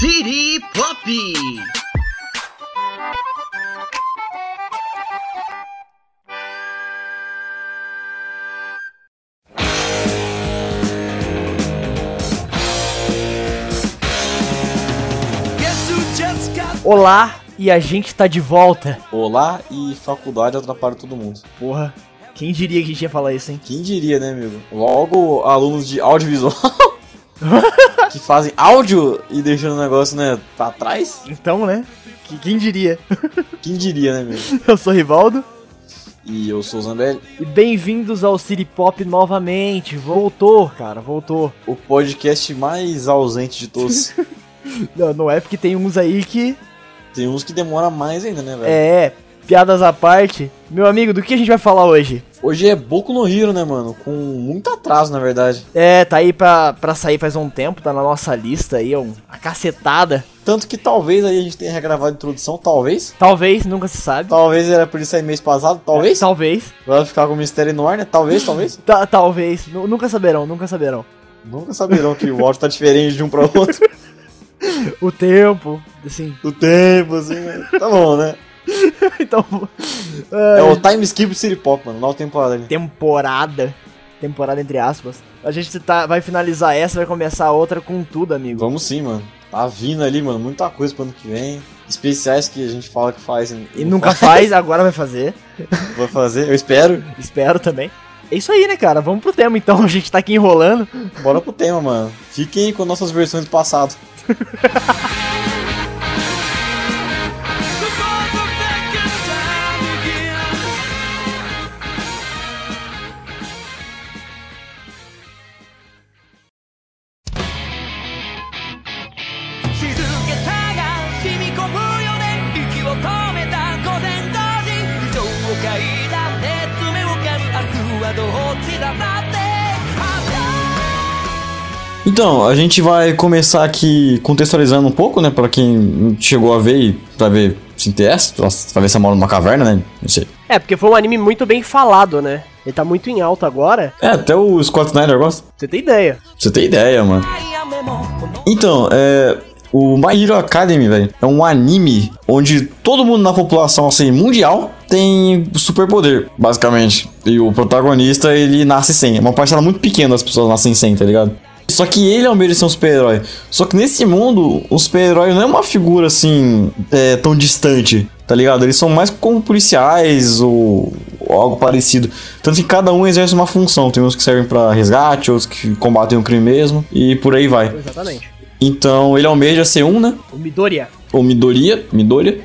City Pop! Olá, e a gente tá de volta. Olá e faculdade atrapalha todo mundo. Porra, quem diria que a gente ia falar isso, hein? Quem diria, né, amigo? Logo alunos de audiovisual que fazem áudio e deixam o negócio, né, pra trás. Então, né? Que- Quem diria? Quem diria, né, amigo? Eu sou o Rivaldo E eu sou o Zambelli. e bem-vindos ao City Pop novamente. Voltou, cara, voltou. O podcast mais ausente de todos. Não, não é porque tem uns aí que. Tem uns que demora mais ainda, né, velho? É, piadas à parte. Meu amigo, do que a gente vai falar hoje? Hoje é Boku no Hero, né, mano? Com muito atraso, na verdade. É, tá aí pra, pra sair faz um tempo, tá na nossa lista aí, um, a cacetada. Tanto que talvez aí a gente tenha regravado a introdução, talvez. Talvez, nunca se sabe. Talvez era por isso aí mês passado, talvez. Talvez. Vai ficar com o mistério no ar, né? Talvez, talvez. Ta- talvez. Nu- nunca saberão, nunca saberão. Nunca saberão que o áudio tá diferente de um pra outro. O tempo, assim. O tempo, assim, né? Tá bom, né? então. É o time skip City Pop, mano. Nova temporada temporada. Temporada entre aspas. A gente tá, vai finalizar essa, vai começar a outra com tudo, amigo. Vamos sim, mano. Tá vindo ali, mano. Muita coisa pro ano que vem. Especiais que a gente fala que faz. E nunca faz, agora vai fazer. Vou fazer, eu espero. Espero também. É isso aí, né, cara? Vamos pro tema então. A gente tá aqui enrolando. Bora pro tema, mano. Fiquem com nossas versões do passado. Então, a gente vai começar aqui contextualizando um pouco, né? Pra quem chegou a ver e pra ver se interessa, pra ver se mora numa caverna, né? Não sei. É, porque foi um anime muito bem falado, né? Ele tá muito em alta agora. É, até o Scott Snyder gosta. Você tem ideia. Você ter ideia, mano. Então, é. O My Hero Academy, velho, é um anime onde todo mundo na população assim, mundial tem superpoder, basicamente. E o protagonista, ele nasce sem. É uma parcela muito pequena das pessoas nascem sem, tá ligado? Só que ele é meio de ser um super-herói. Só que nesse mundo, o super-herói não é uma figura assim, é, tão distante, tá ligado? Eles são mais como policiais ou, ou algo parecido. Tanto que cada um exerce uma função. Tem uns que servem pra resgate, outros que combatem o crime mesmo, e por aí vai. Exatamente. Então ele almeja ser um, né? O Midoriya. Ou Midoriya, Midoriya.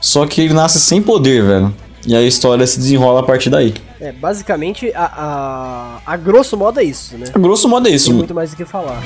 Só que ele nasce sem poder, velho. E a história se desenrola a partir daí. É, basicamente, a, a, a grosso modo é isso, né? A grosso modo é isso. Tem muito mais do que falar.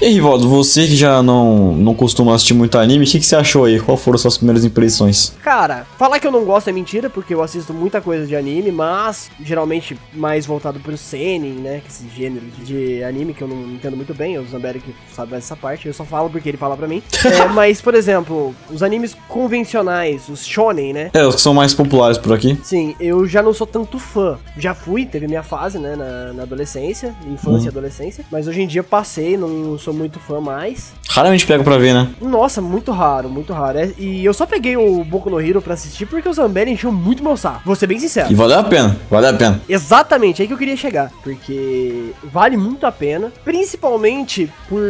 E aí, Rivaldo, você que já não, não costuma assistir muito anime, o que, que você achou aí? Qual foram suas primeiras impressões? Cara, falar que eu não gosto é mentira, porque eu assisto muita coisa de anime, mas geralmente mais voltado pro seinen, né? Que esse gênero de anime que eu não entendo muito bem, o Zamberi que sabe mais essa parte, eu só falo porque ele fala pra mim. É, mas, por exemplo, os animes convencionais, os shonen, né? É, os que são mais populares por aqui. Sim, eu já não sou tanto fã. Já fui, teve minha fase, né, na, na adolescência, infância e adolescência. Mas hoje em dia passei, não sou muito fã mais. Raramente pego pra ver, né? Nossa, muito raro, muito raro. É, e eu só peguei o Boku no Hero pra assistir porque o Zambelli encheu muito meu saco. Vou ser bem sincero. E valeu a pena, valeu a pena. Exatamente, é aí que eu queria chegar. Porque vale muito a pena. Principalmente por,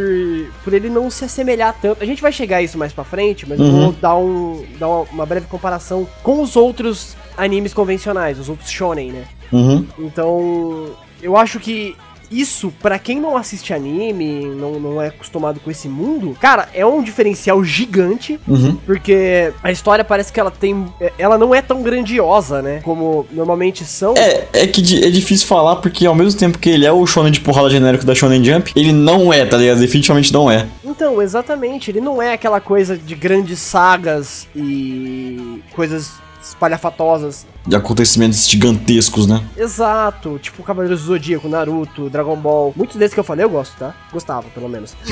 por ele não se assemelhar tanto. A gente vai chegar a isso mais pra frente, mas eu Uhum. vou dar, um, dar uma, uma breve comparação com os outros animes convencionais, os outros shonen, né? Uhum. Então, eu acho que isso, pra quem não assiste anime, não, não é acostumado com esse mundo, cara, é um diferencial gigante. Uhum. Porque a história parece que ela tem. Ela não é tão grandiosa, né? Como normalmente são. É, é que é difícil falar porque ao mesmo tempo que ele é o shonen de porrada genérico da Shonen Jump, ele não é, tá ligado? Definitivamente não é. Então, exatamente. Ele não é aquela coisa de grandes sagas e coisas espalhafatosas. De acontecimentos gigantescos, né? Exato. Tipo Cavaleiros do Zodíaco, Naruto, Dragon Ball. Muitos desses que eu falei eu gosto, tá? Gostava, pelo menos.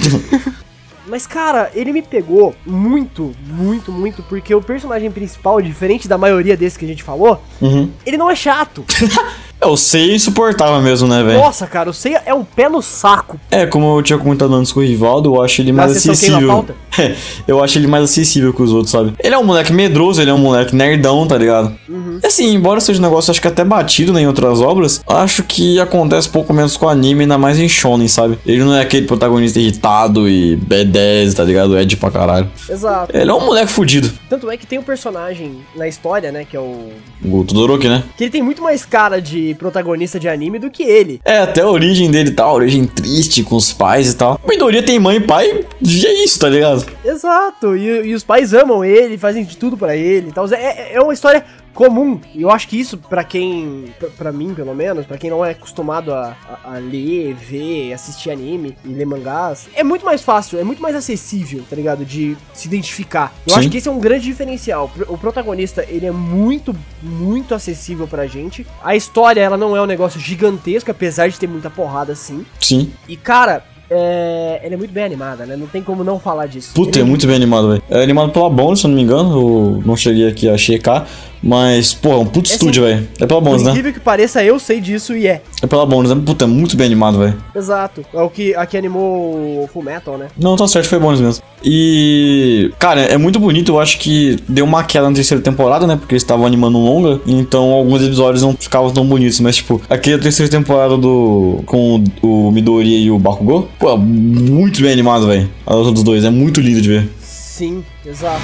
Mas, cara, ele me pegou muito, muito, muito, porque o personagem principal, diferente da maioria desses que a gente falou, Uhum. ele não é chato. É, o Seiya é insuportável mesmo, né, velho? Nossa, cara, o Seiya é um pé no saco. É, como eu tinha comentado antes com o Rivaldo, eu acho ele mais acessível. É, eu acho ele mais acessível que os outros, sabe? Ele é um moleque medroso, ele é um moleque nerdão, tá ligado? Uhum. Assim, embora seja um negócio, acho que até batido né, em outras obras, acho que acontece pouco menos com o anime, ainda mais em Shonen, sabe? Ele não é aquele protagonista irritado e B10, tá ligado? Ed pra caralho. Exato. Ele é um moleque fudido. Tanto é que tem um personagem na história, né, que é o... O Todoroki, né? Que ele tem muito mais cara de protagonista de anime do que ele. É, até a origem dele tá, a origem triste com os pais e tal. A Midoriya tem mãe e pai, e é isso, tá ligado? Exato, e, e os pais amam ele, fazem de tudo para ele e tal. É, é uma história comum. E eu acho que isso, para quem, para mim pelo menos, para quem não é acostumado a, a, a, ler, ver, assistir anime e ler mangás, é muito mais fácil, é muito mais acessível, tá ligado? De se identificar. Eu Sim. acho que esse é um grande diferencial. O protagonista, ele é muito, muito acessível pra gente. A história, ela não é um negócio gigantesco, apesar de ter muita porrada assim. Sim. E, cara, é, ele é muito bem animada, né? Não tem como não falar disso. Puta, ele é muito bem animado, velho. É animado pela Bones, se eu não me engano. Eu não cheguei aqui a checar. Mas, pô, é um puto estúdio, velho. É pela Bones, né? incrível que pareça, eu sei disso e é. É pela Bones, né? Puta, é muito bem animado, velho. Exato. É o que aqui animou o Full Metal, né? Não, tá certo, foi Bones mesmo. E, cara, é muito bonito. Eu acho que deu uma queda na terceira temporada, né? Porque eles estavam animando longa. Então, alguns episódios não ficavam tão bonitos. Mas, tipo, aqui a terceira temporada do. com o Midori e o Bakugou. Pô, muito bem animado, velho. A luta dos dois. É muito lindo de ver. Sim, exato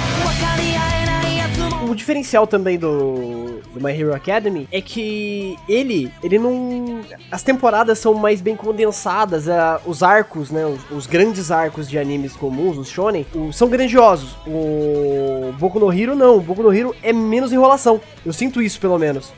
o diferencial também do, do My Hero Academy é que ele, ele não. As temporadas são mais bem condensadas, uh, os arcos, né? Os, os, grandes arcos de animes comuns, os shonen, o, são grandiosos. O Boku no Hero não, o Boku no Hero é menos enrolação. Eu sinto isso pelo menos.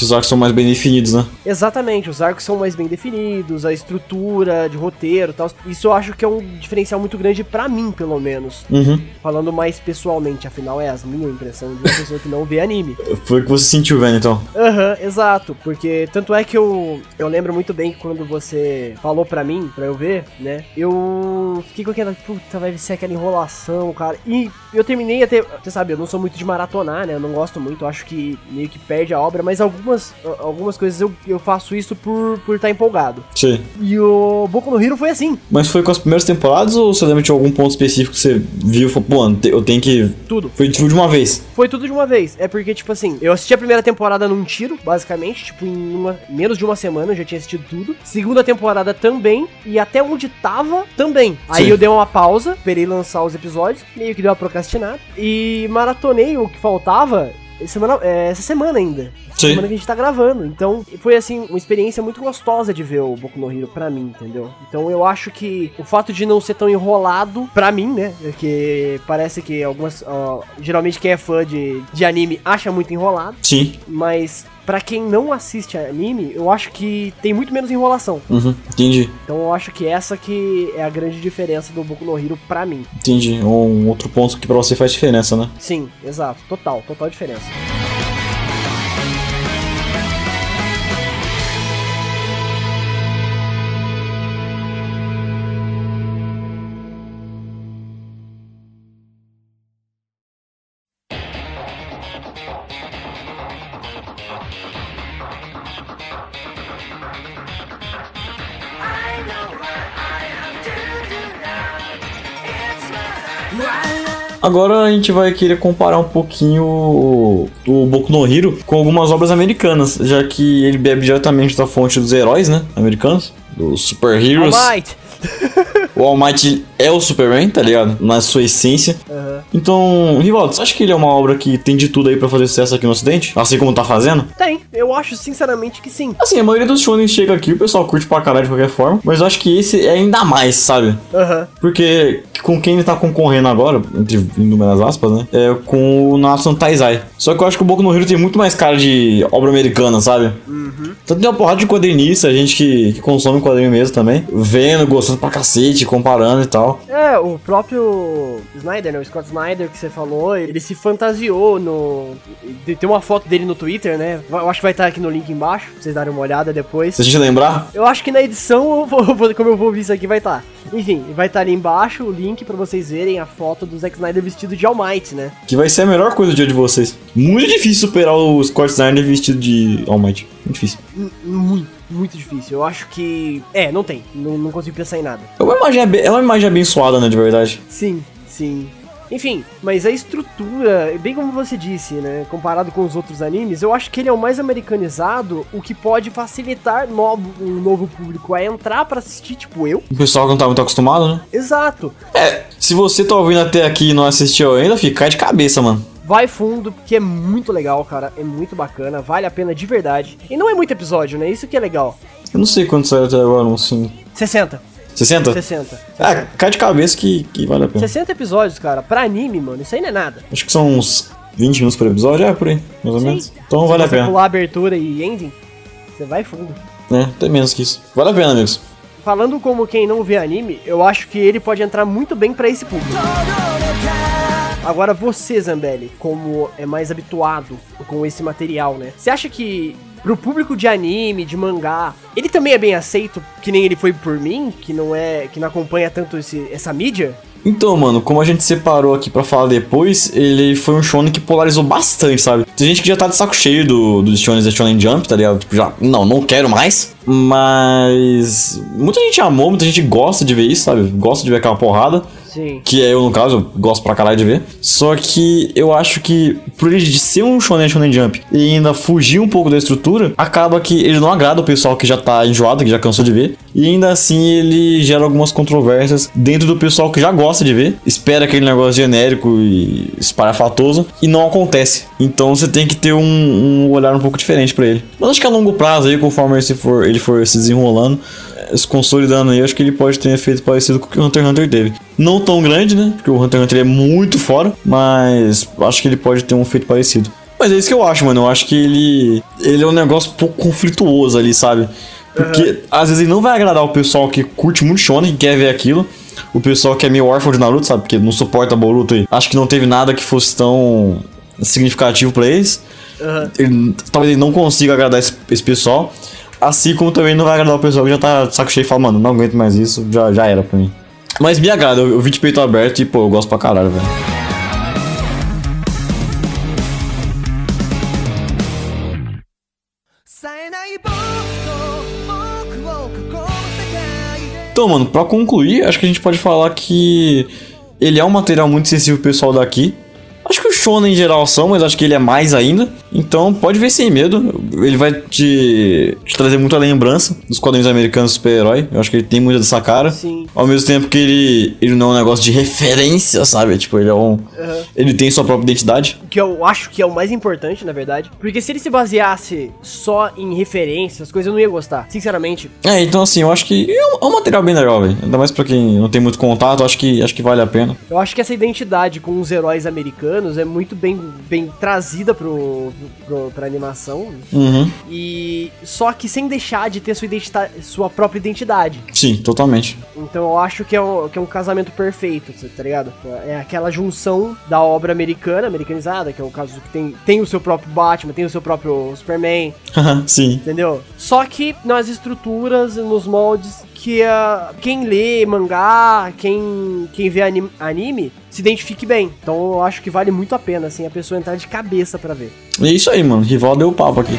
Que os arcos são mais bem definidos, né? Exatamente, os arcos são mais bem definidos, a estrutura de roteiro e tal. Isso eu acho que é um diferencial muito grande para mim, pelo menos. Uhum. Falando mais pessoalmente, afinal é a minha impressão de uma pessoa que não vê anime. Foi o que você sentiu vendo, então. Aham, uhum, exato. Porque tanto é que eu, eu lembro muito bem que quando você falou pra mim, pra eu ver, né? Eu fiquei com aquela, puta, vai ser aquela enrolação, cara. E eu terminei até, você sabe, eu não sou muito de maratonar, né? Eu não gosto muito, eu acho que meio que perde a obra, mas algumas algumas, algumas coisas eu, eu faço isso por estar por tá empolgado. Sim. E o Boku no Hero foi assim. Mas foi com as primeiras temporadas ou você lembra de algum ponto específico que você viu e falou, pô, eu tenho que. Tudo. Foi tipo de uma vez. Foi tudo de uma vez. É porque, tipo assim, eu assisti a primeira temporada num tiro, basicamente. Tipo, em uma, menos de uma semana eu já tinha assistido tudo. Segunda temporada também. E até onde tava também. Aí Sim. eu dei uma pausa, esperei lançar os episódios, meio que deu uma procrastinada. E maratonei o que faltava semana, é, essa semana ainda. Semana que a gente tá gravando. Então, foi assim, uma experiência muito gostosa de ver o Boku no Hero pra mim, entendeu? Então eu acho que o fato de não ser tão enrolado, pra mim, né? Porque parece que algumas. Ó, geralmente quem é fã de, de anime acha muito enrolado. Sim. Mas para quem não assiste anime, eu acho que tem muito menos enrolação. Uhum, entendi. Então eu acho que essa que é a grande diferença do Boku no Hero pra mim. Entendi. Um outro ponto que pra você faz diferença, né? Sim, exato. Total, total diferença. Gente vai querer comparar um pouquinho o, o Boku no Hero com algumas obras americanas, já que ele bebe diretamente da fonte dos heróis, né? Americanos, dos super heroes. All Might. o All Might é o Superman, tá ligado? Na sua essência. Uhum. Então, Rivaldo, você acha que ele é uma obra que tem de tudo aí para fazer sucesso aqui no Ocidente? Assim como tá fazendo? Tem, eu acho sinceramente que sim. Assim, a maioria dos shonen chega aqui, o pessoal curte pra caralho de qualquer forma, mas eu acho que esse é ainda mais, sabe? Aham. Uhum. Porque com quem ele tá concorrendo agora, entre inúmeras aspas, né? É com o Nathan Taizai. Só que eu acho que o Boku no Hero tem muito mais cara de obra americana, sabe? Uhum. Tanto tem uma porrada de quadrinista, gente que, que consome quadrinho mesmo também, vendo, gostando pra cacete, comparando e tal. É, o próprio Snyder, né? O Scott Snyder que você falou, ele se fantasiou no. Tem uma foto dele no Twitter, né? Eu acho que vai estar aqui no link embaixo, pra vocês darem uma olhada depois. Se a gente lembrar? Eu acho que na edição, eu vou, como eu vou ver isso aqui, vai estar. Enfim, vai estar ali embaixo o link para vocês verem a foto do Zack Snyder vestido de All Might, né? Que vai ser a melhor coisa do dia de vocês. Muito difícil superar o Scott Snyder vestido de All Might. Muito difícil. Muito, muito difícil. Eu acho que. É, não tem. Não, não consigo pensar em nada. É uma imagem, é uma imagem abençoada, né, de verdade. Sim, sim. Enfim, mas a estrutura, bem como você disse, né? Comparado com os outros animes, eu acho que ele é o mais americanizado, o que pode facilitar novo, um novo público a entrar pra assistir, tipo eu. O pessoal que não tá muito acostumado, né? Exato. É, se você tá ouvindo até aqui e não assistiu ainda, fica de cabeça, mano. Vai fundo, porque é muito legal, cara. É muito bacana, vale a pena de verdade. E não é muito episódio, né? Isso que é legal. Eu não sei quanto saiu até agora, uns 5. 60. 60? 60. Ah, cai de cabeça que, que vale a pena. 60 episódios, cara. Pra anime, mano, isso aí não é nada. Acho que são uns 20 minutos por episódio, é por aí, mais ou Sim. menos. Então vale a você pena. pular abertura e ending, você vai fundo. É, até menos que isso. Vale a pena, amigos. Falando como quem não vê anime, eu acho que ele pode entrar muito bem pra esse público. Agora você, Zambelli, como é mais habituado com esse material, né? Você acha que pro público de anime, de mangá, ele também é bem aceito, que nem ele foi por mim, que não é, que não acompanha tanto esse- essa mídia? Então, mano, como a gente separou aqui pra falar depois, ele foi um shonen que polarizou bastante, sabe? Tem gente que já tá de saco cheio do, dos shonens da Shonen Jump, tá ligado? Tipo, já, não, não quero mais. Mas muita gente amou, muita gente gosta de ver isso, sabe? Gosta de ver aquela porrada. Sim. Que é eu, no caso, gosto pra caralho de ver. Só que eu acho que, por ele ser um Shonen Shonen Jump e ainda fugir um pouco da estrutura, acaba que ele não agrada o pessoal que já tá enjoado, que já cansou de ver. E ainda assim ele gera algumas controvérsias dentro do pessoal que já gosta de ver, espera aquele negócio genérico e espalhafatoso, e não acontece. Então você tem que ter um, um olhar um pouco diferente pra ele. Mas acho que a longo prazo aí, conforme ele for, ele for se desenrolando, se consolidando aí, acho que ele pode ter um efeito parecido com o que o Hunter x Hunter teve. Não tão grande, né? Porque o Hunter x Hunter é muito fora, mas acho que ele pode ter um efeito parecido. Mas é isso que eu acho, mano. Eu acho que ele, ele é um negócio um pouco conflituoso ali, sabe? Porque às vezes ele não vai agradar o pessoal que curte muito shonen, que quer ver aquilo. O pessoal que é meio órfão de Naruto, sabe? Porque não suporta Boruto e acho que não teve nada que fosse tão significativo pra eles. Aham. Ele- talvez ele não consiga agradar esse, esse pessoal. Assim como também não vai agradar o pessoal que já tá saco cheio e fala, mano, não aguento mais isso, já, já era pra mim. Mas me agrada, eu, eu vi de peito aberto e, pô, eu gosto pra caralho, velho. Então, mano, pra concluir, acho que a gente pode falar que ele é um material muito sensível pro pessoal daqui. Acho que o Shonen em geral são, mas acho que ele é mais ainda. Então pode ver sem medo. Ele vai te, te trazer muita lembrança dos quadrinhos americanos super-herói. Eu acho que ele tem muita dessa cara. Sim. Ao mesmo tempo que ele, ele não é um negócio de referência, sabe? Tipo, ele é um. Aham. Ele tem sua própria identidade. que eu acho que é o mais importante, na verdade. Porque se ele se baseasse só em referências, as coisas eu não ia gostar. Sinceramente. É, então assim, eu acho que é um, é um material bem legal, velho. Ainda mais pra quem não tem muito contato, acho que, acho que vale a pena. Eu acho que essa identidade com os heróis americanos é muito bem, bem trazida pro, pro, pra animação. Uhum. E só que sem deixar de ter sua, sua própria identidade. Sim, totalmente. Então eu acho que é, um, que é um casamento perfeito, tá ligado? É aquela junção da obra americana, americanizada, que é o caso que tem, tem o seu próprio Batman, tem o seu próprio Superman, Sim. entendeu? Só que nas estruturas, nos moldes que a, quem lê mangá, quem, quem vê anim- anime, se identifique bem. Então eu acho que vale muito a pena, assim, a pessoa entrar de cabeça pra ver. É isso aí, mano. Rival deu papo aqui.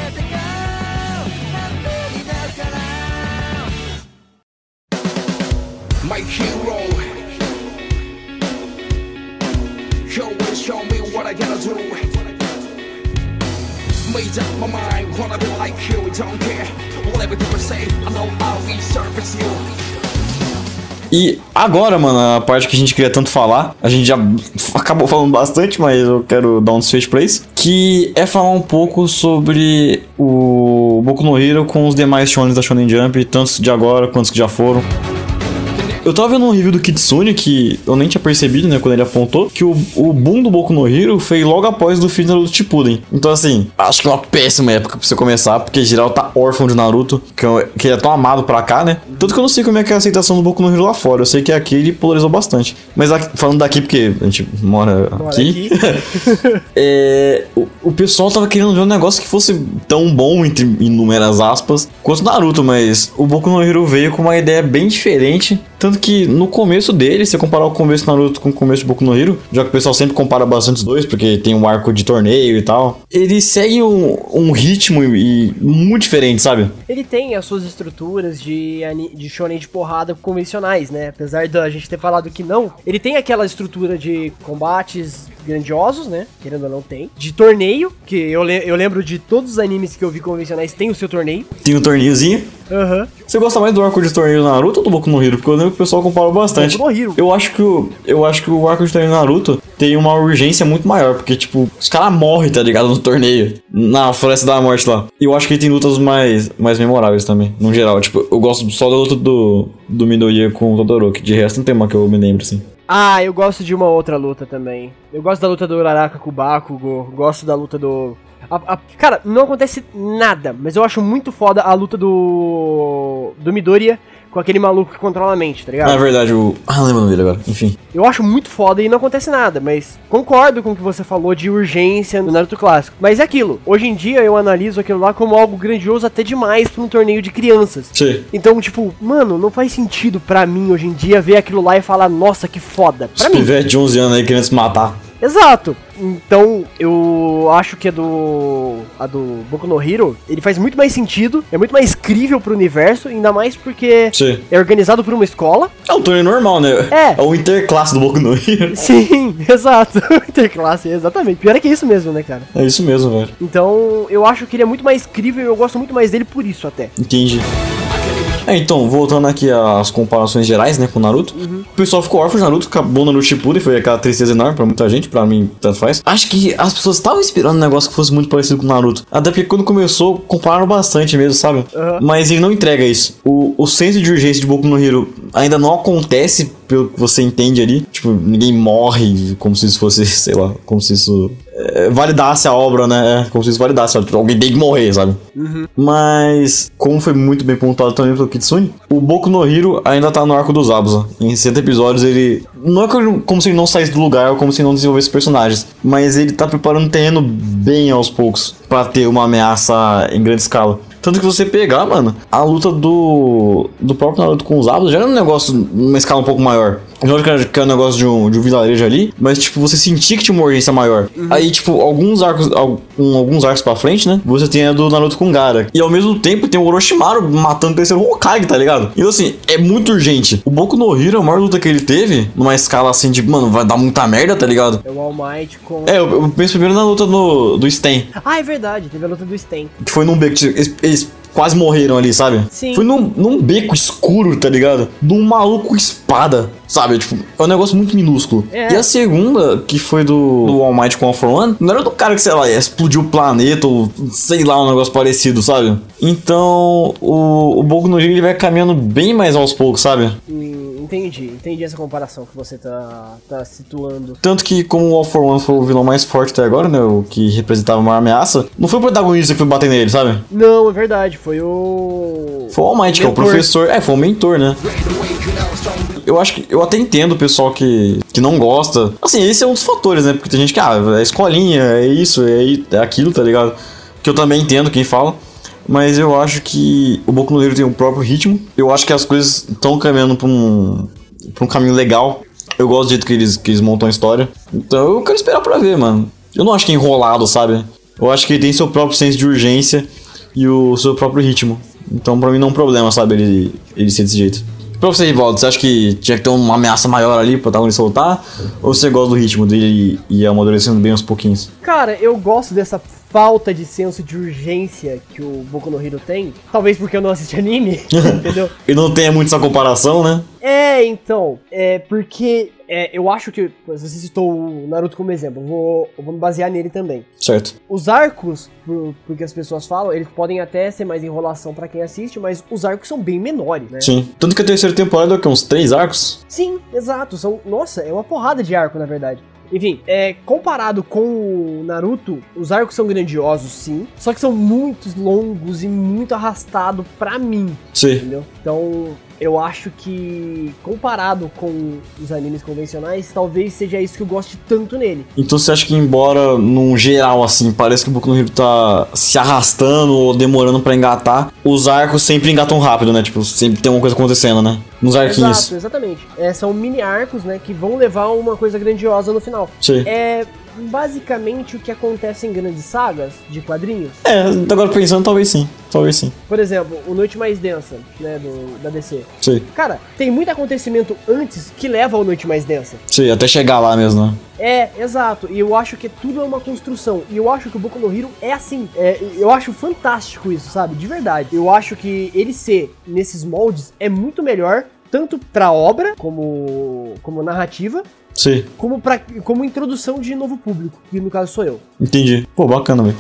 E agora, mano, a parte que a gente queria tanto falar, a gente já acabou falando bastante, mas eu quero dar um desfecho pra isso, que é falar um pouco sobre o Boku no Hero com os demais shonens da Shonen Jump, tantos de agora quanto que já foram. Eu tava vendo um review do Kitsune que eu nem tinha percebido, né, quando ele apontou, que o, o boom do Boku no Hero foi logo após do fim do Naruto Shippuden. Então, assim, acho que é uma péssima época pra você começar, porque geral tá órfão de Naruto, que, é- que ele é tão amado pra cá, né? Tanto que eu não sei como é que é a aceitação do Boku no Hero lá fora. Eu sei que aqui ele polarizou bastante. Mas aqui- falando daqui, porque a gente mora Olha aqui, é, o, o pessoal tava querendo ver um negócio que fosse tão bom, entre inúmeras aspas, quanto Naruto, mas o Boku no Hero veio com uma ideia bem diferente. Tanto Que no começo dele, se você comparar o começo do Naruto com o começo de Boku no Hero, já que o pessoal sempre compara bastante os dois, porque tem um arco de torneio e tal, ele segue um, um ritmo e, muito diferente, sabe? Ele tem as suas estruturas de, de shonen de porrada convencionais, né? Apesar da gente ter falado que não, ele tem aquela estrutura de combates grandiosos, né? Querendo ou não tem. De torneio, que eu, le- eu lembro de todos os animes que eu vi convencionais tem o seu torneio. Tem um torneiozinho. Aham. Você gosta mais do arco de torneio do Naruto ou do Boku no Hero? Porque eu lembro que o pessoal comparou bastante. Boku no. Eu acho que o, eu acho que o arco de torneio do Naruto tem uma urgência muito maior, porque, tipo, os caras morrem, tá ligado? No torneio. Na Floresta da Morte lá. E eu acho que tem lutas mais, mais memoráveis também, no geral. Tipo, eu gosto só da luta do, do Midoriya com o Todoroki. De resto, não tem uma que eu me lembro, assim. Ah, eu gosto de uma outra luta também. Eu gosto da luta do Uraraka com o Bakugo, gosto da luta do... a- a- cara, não acontece nada, mas eu acho muito foda a luta do... do Midoriya com aquele maluco que controla a mente, tá ligado? É verdade, o. Ah, lembro dele agora. Enfim. Eu acho muito foda e não acontece nada, mas concordo com o que você falou de urgência no Naruto clássico. Mas é aquilo, hoje em dia eu analiso aquilo lá como algo grandioso até demais pra um torneio de crianças. Sim. Então, tipo, mano, não faz sentido pra mim hoje em dia ver aquilo lá e falar, nossa, que foda. Pra mim, pivetes de 11 anos aí querendo se matar. Exato. Então, eu acho que a do a do Boku no Hero, ele faz muito mais sentido, é muito mais crível pro universo, ainda mais porque Sim. é organizado por uma escola. É um torneio normal, né? É. É o interclasse do Boku no Hero. Sim, exato. Interclasse, exatamente. Pior é que é isso mesmo, né, cara? É isso mesmo, velho. Então, eu acho que ele é muito mais crível e eu gosto muito mais dele por isso até. Entendi. É, então, voltando aqui às comparações gerais, né, com o Naruto. O pessoal ficou órfão de Naruto, acabou Naruto Shippuden, foi aquela tristeza enorme pra muita gente, pra mim, tanto faz. Acho que as pessoas estavam esperando um negócio que fosse muito parecido com o Naruto. Até porque quando começou, compararam bastante mesmo, sabe? Aham. Mas ele não entrega isso. O, o senso de urgência de Boku no Hero ainda não acontece pelo que você entende ali. Tipo, ninguém morre como se isso fosse, sei lá, como se isso é, validasse a obra, né? É, como se isso validasse, sabe? Tipo, alguém tem que morrer, sabe? Mas, como foi muito bem pontuado também pelo Kitsune, o Boku no Hero ainda tá no arco dos Abusa. Em 60 episódios ele. Não é como se ele não saísse do lugar ou como se não desenvolvesse personagens, mas ele tá preparando o terreno bem aos poucos pra ter uma ameaça em grande escala. Tanto que você pegar, mano, a luta do, do próprio Naruto com os Abusa já era um negócio numa escala um pouco maior. Lógico que era- que é um negócio de um, de um vilarejo ali, mas, tipo, você sentia que tinha uma urgência maior. Aí, tipo, alguns arcos, al- alguns arcos pra frente, né? Você tem a do Naruto com Gara. E ao mesmo tempo tem o Orochimaru matando o terceiro Hokage, tá ligado? Então, assim, é muito urgente. O Boku no Hero, a maior luta que ele teve, numa escala assim de, mano, vai dar muita merda, tá ligado? É o All Might com. É, eu, eu penso primeiro na luta no, do Sten, Ah, é verdade, teve a luta do Sten. que foi num beco, eles, eles quase morreram ali, sabe? Sim. Foi num, num beco escuro, tá ligado? De um maluco com espada, sabe? Tipo, é um negócio muito minúsculo. É. E a segunda, que foi do, do All Might com All for One, não era do cara que, sei lá, explodiu o planeta ou sei lá, um negócio parecido, sabe? Então, o, o Boku no Hero ele vai caminhando bem mais aos poucos, sabe? Hum, entendi, entendi essa comparação que você tá, tá situando. Tanto que, como o All for One foi o vilão mais forte até agora, né? O que representava a maior ameaça, não foi o protagonista que foi bater nele, sabe? Não, é verdade, foi o. Foi o All Might, que é o professor. É, foi o mentor, né? Eu acho que eu até entendo o pessoal que, que não gosta. Assim, esse é um dos fatores, né? Porque tem gente que, ah, é escolinha, é isso, é, é aquilo, tá ligado? Que eu também entendo quem fala. Mas eu acho que o Boku no Hero tem um próprio ritmo. Eu acho que as coisas estão caminhando pra um, pra um caminho legal. Eu gosto do jeito que eles, que eles montam a história. Então eu quero esperar pra ver, mano. Eu não acho que é enrolado, sabe? Eu acho que ele tem seu próprio senso de urgência e o seu próprio ritmo. Então pra mim não é um problema, sabe? Ele, ele ser desse jeito. Pra você, Rivaldo, você acha que tinha que ter uma ameaça maior ali pro protagonista soltar? Ou você gosta do ritmo dele e amadurecendo bem aos pouquinhos? Cara, eu gosto dessa falta de senso de urgência que o Boku no Hero tem. Talvez porque eu não assisti anime, entendeu? E não tenha muito essa comparação, né? É, então, é porque é, eu acho que você citou o Naruto como exemplo, vou, vou me basear nele também. Certo. Os arcos, por, porque as pessoas falam, eles podem até ser mais enrolação pra quem assiste, mas os arcos são bem menores, né? Sim. Tanto que a terceira temporada é o quê? Uns três arcos? Sim, exato. São, nossa, é uma porrada de arco, na verdade. Enfim, é, comparado com o Naruto, os arcos são grandiosos, sim. Só que são muito longos e muito arrastados pra mim, Sim. entendeu? Então, eu acho que, comparado com os animes convencionais, talvez seja isso que eu goste tanto nele. Então você acha que, embora num geral, assim, parece que o Boku no Hero tá se arrastando ou demorando pra engatar, os arcos sempre engatam rápido, né? Tipo, sempre tem uma coisa acontecendo, né? Nos arquinhos. Exato, exatamente. É, são mini arcos, né, que vão levar a uma coisa grandiosa no final. Sim. É basicamente o que acontece em grandes sagas de quadrinhos. É, agora pensando, talvez sim. Talvez sim. Por exemplo, o Noite Mais Densa, né, do, da DC. Sim. Cara, tem muito acontecimento antes que leva ao Noite Mais Densa. Sim, até chegar lá mesmo, né? É, exato. E eu acho que tudo é uma construção. E eu acho que o Boku no Hero é assim. É, eu acho fantástico isso, sabe? De verdade. Eu acho que ele ser nesses moldes é muito melhor, tanto pra obra, como, como narrativa, Sim. Como, pra, como introdução de novo público, que no caso sou eu. Entendi. Pô, bacana, velho.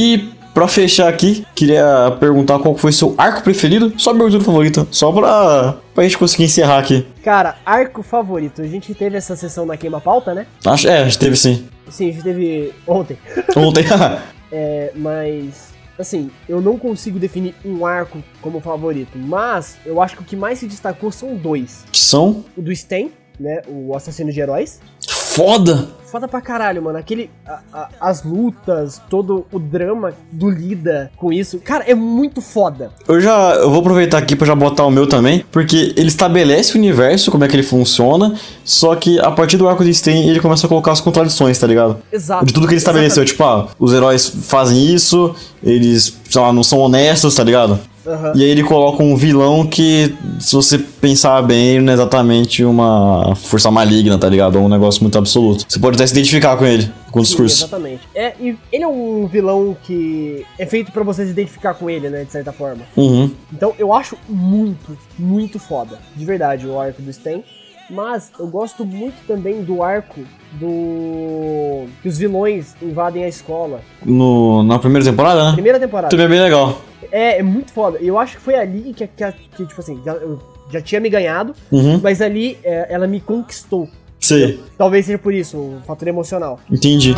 E pra fechar aqui, queria perguntar qual foi seu arco preferido, sua abertura favorita, só pra, pra gente conseguir encerrar aqui. Cara, arco favorito. A gente teve essa sessão na Queima Pauta, né? Acho, é, a gente teve sim. Sim, a gente teve ontem. Ontem. É, mas, assim, eu não consigo definir um arco como favorito. Mas eu acho que o que mais se destacou são dois: que são o do Sten, né? O assassino de heróis. Foda. Foda pra caralho, mano. Aquele. a- a- as lutas, todo o drama do Lida com isso. Cara, é muito foda. Eu já eu vou aproveitar aqui pra já botar o meu também, porque ele estabelece o universo, como é que ele funciona, só que a partir do arco de Sten ele começa a colocar as contradições, tá ligado? Exato. De tudo que ele estabeleceu, tipo, ah, os heróis fazem isso, eles, sei lá, não são honestos, tá ligado? Aham. E aí ele coloca um vilão que, se você pensar bem, ele não é exatamente uma força maligna, tá ligado? Ou um negócio muito absoluto. Você pode até se identificar com ele, com o Sim, discurso. exatamente. É, e ele é um vilão que é feito pra você se identificar com ele, né? De certa forma. Uhum. Então eu acho muito, muito foda. De verdade, o arco do Sten. Mas eu gosto muito também do arco do. que os vilões invadem a escola. No, na primeira temporada, né? Primeira temporada. Também é bem legal. É, é muito foda. Eu acho que foi ali que, que, que, tipo assim, já, eu já tinha me ganhado, Uhum. mas ali é, ela me conquistou. Sei, Talvez seja por isso, o fator emocional. entendi.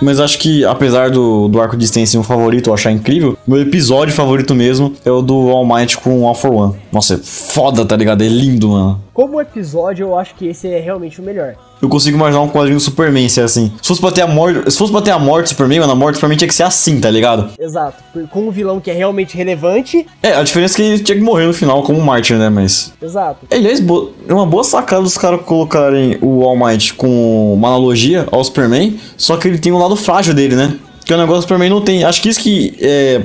Mas acho que, apesar do, do arco de ser um favorito, eu achar incrível, meu episódio favorito mesmo é o do All Might com All for One. Nossa, é foda, tá ligado? É lindo, mano. Como episódio, eu acho que esse é realmente o melhor. Eu consigo imaginar um quadrinho do Superman ser assim. Se fosse pra ter a morte. Se fosse pra ter a morte do Superman, mano, a morte do Superman tinha que ser assim, tá ligado? Exato. Com um vilão que é realmente relevante. É, a diferença é que ele tinha que morrer no final como mártir, né? Mas. Exato. É, Aliás, bo- é uma boa sacada dos caras colocarem o All Might com uma analogia ao Superman, só que ele tem um lado frágil dele, né? Que o negócio do Superman não tem. Acho que isso que é,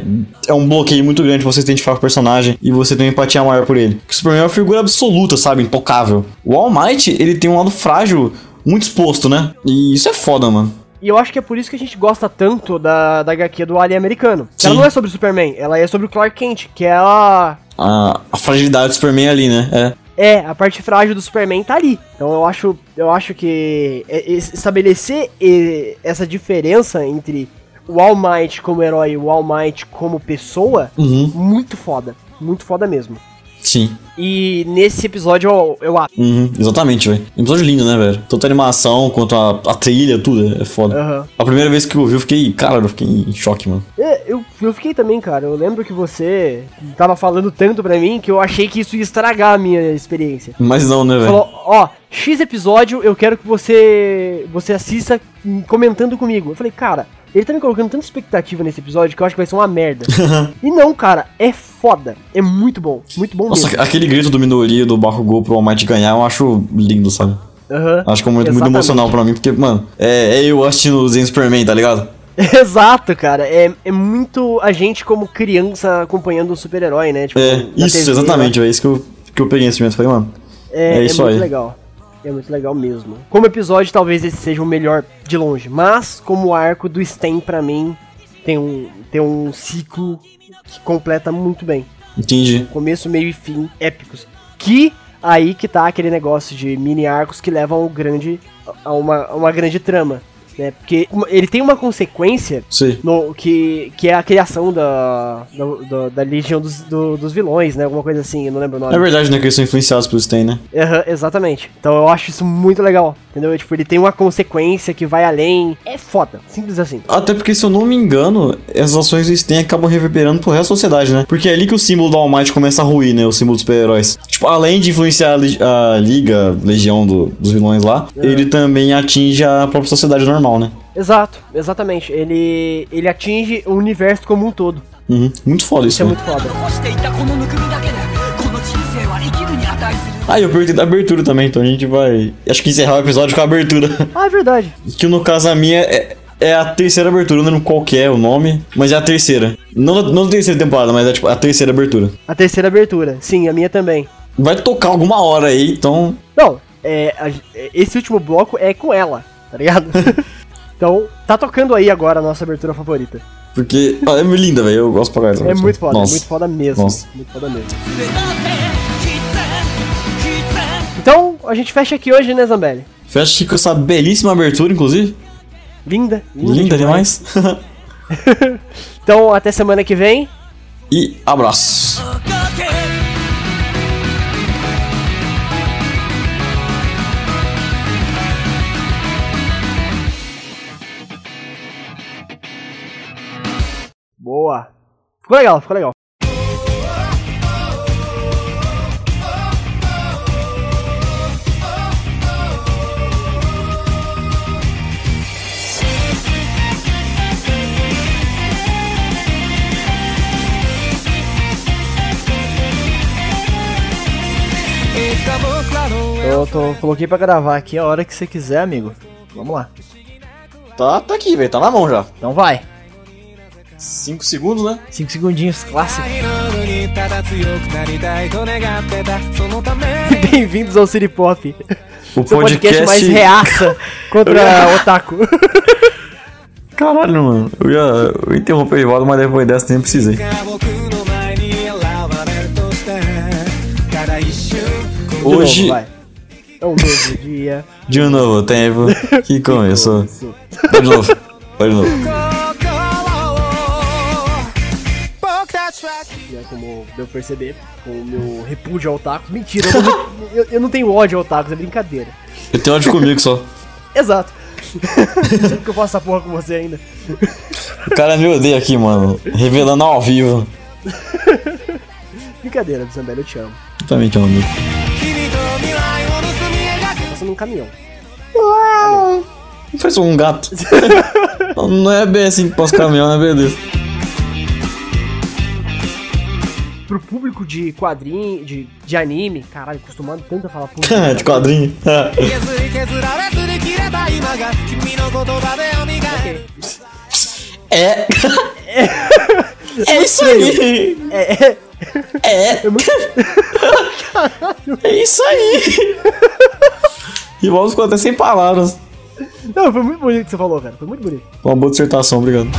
é um bloqueio muito grande pra você identificar com o personagem e você ter uma empatia maior por ele. Que o Superman é uma figura absoluta, sabe? Intocável. O All Might, ele tem um lado frágil muito exposto, né? E isso é foda, mano. E eu acho que é por isso que a gente gosta tanto da, da HQ do Alien americano. Ela não é sobre o Superman, ela é sobre o Clark Kent, que é a. A, a fragilidade do Superman ali, né? É. É, a parte frágil do Superman tá ali. Então eu acho, eu acho que é, es- estabelecer essa diferença entre o All Might como herói e o All Might como pessoa, Uhum. muito foda. Muito foda mesmo. Sim. E nesse episódio eu, eu acho. Uhum, exatamente, velho. Episódio lindo, né, velho? Tanto a animação quanto a, a trilha, tudo é foda. Aham. A primeira vez que eu vi, eu fiquei, cara, eu fiquei em choque, mano. É, eu, eu fiquei também, cara. Eu lembro que você tava falando tanto pra mim que eu achei que isso ia estragar a minha experiência. Mas não, né, velho? Falou, ó, X episódio, eu quero que você você assista hum, comentando comigo. Eu falei, cara, ele tá me colocando tanta expectativa nesse episódio que eu acho que vai ser uma merda. e não, cara, é foda. É muito bom. Muito bom Nossa, mesmo. aquele grito do Minoria do Bakugou pro All Might ganhar, eu acho lindo, sabe? Aham. Acho que é um momento muito emocional pra mim, porque, mano, é, é eu assistindo o Zen Superman, tá ligado? Exato, cara. É, é muito a gente como criança acompanhando um super-herói, né? Tipo, É, isso, TV, exatamente, é isso que eu, que eu peguei nesse momento. Falei, mano, É, É é isso muito aí. legal. É muito legal mesmo. Como episódio, talvez esse seja o melhor de longe. Mas, como arco do Sten, pra mim, tem um, tem um ciclo que completa muito bem. entendi. Começo, meio e fim épicos. Que aí que tá aquele negócio de mini arcos que levam ao grande, a uma, a uma grande trama. Né? Porque ele tem uma consequência no, que, que é a criação da, da, da- legião dos, do- dos vilões, né? Alguma coisa assim, eu não lembro o nome. É verdade, né? Que eles são influenciados pelo Stain, né? Aham, exatamente. Então eu acho isso muito legal, entendeu? Tipo, ele tem uma consequência que vai além. É foda, simples assim. Até porque, se eu não me engano, as ações do Stain acabam reverberando pro resto da sociedade, né? Porque é ali que o símbolo do All Might começa a ruir, né? O símbolo dos super-heróis. Tipo, além de influenciar a, li- a liga, legião do- dos vilões lá, ele também atinge a própria sociedade normal, normal, né? Exato, exatamente. Ele, ele atinge o universo como um todo. Uhum. Muito foda isso, isso é né? muito foda. Ah, e eu perdi da abertura também, então a gente vai. Acho que encerrar o episódio com a abertura. Ah, é verdade. Que no caso a minha é, é a terceira abertura, não lembro qual que é o nome, mas é a terceira. Não, não a terceira temporada, mas é tipo, a terceira abertura. A terceira abertura, sim, a minha também. Vai tocar alguma hora aí, então. Não, é, a, é, esse último bloco é com ela tá ligado? então, tá tocando aí agora a nossa abertura favorita. Porque ó, é linda, velho. Eu gosto pra caralho. É muito foda, nossa. é muito foda mesmo. Nossa. Muito foda mesmo. Então, a gente fecha aqui hoje, né, Zambelli? Fecha aqui com essa belíssima abertura, inclusive. Linda. Linda, linda demais. demais. então, até semana que vem. E abraço. Oh, Boa. Ficou legal, ficou legal. Eu tô, coloquei pra gravar aqui a hora que você quiser, amigo. Vamos lá. Tá, tá aqui, velho. Tá na mão já. Então vai. 5 segundos, né? 5 segundinhos clássico. Bem-vindos ao City Pop. O podcast... podcast mais reaça contra ia... otaku. Caralho, mano. Eu ia eu o Ivaldo, mas depois dessa nem precisei. Hoje. É um novo dia. De novo, tempo que começou. de novo. Vai de novo. perceber, com o meu repúdio ao otakus. Mentira, eu não, eu, eu não tenho ódio ao otakus, é brincadeira. Eu tenho ódio comigo só. Exato. Sempre que eu faço essa porra com você ainda. O cara me odeia aqui, mano. Revelando ao vivo. Brincadeira, Zambelli, eu te amo. Eu também te amo. Passando um caminhão. Uau! Faz um gato. não é bem assim que passa caminhão, né, beleza? pro público de quadrinho, de, de anime, caralho, acostumado tanto a falar público. de quadrinho. é. É isso aí. É. É. É, é, é isso aí. E vamos contar sem palavras. Não, foi muito bonito que você falou, cara. Foi muito bonito. Uma boa dissertação, obrigado.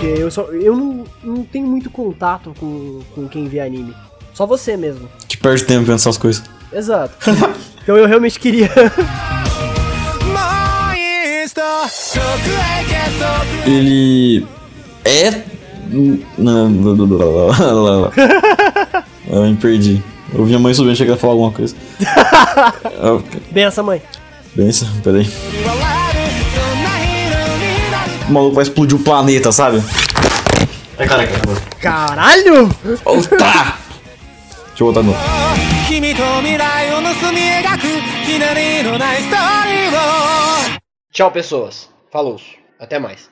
Porque eu só. Eu não, não tenho muito contato com, com quem vê anime. Só você mesmo. te perde tempo vendo essas coisas. Exato. então eu realmente queria. Ele. É. Não, não, não, não, Eu me perdi. Eu vi a mãe subindo, chegar a falar alguma coisa. Benção, mãe. Benção, peraí O maluco vai explodir o planeta, sabe? É careca. Caralho! Opa! Deixa eu voltar de novo. 君と未来を盗み描くひねりのないストーリーを Tchau, pessoas. Falou. Até mais.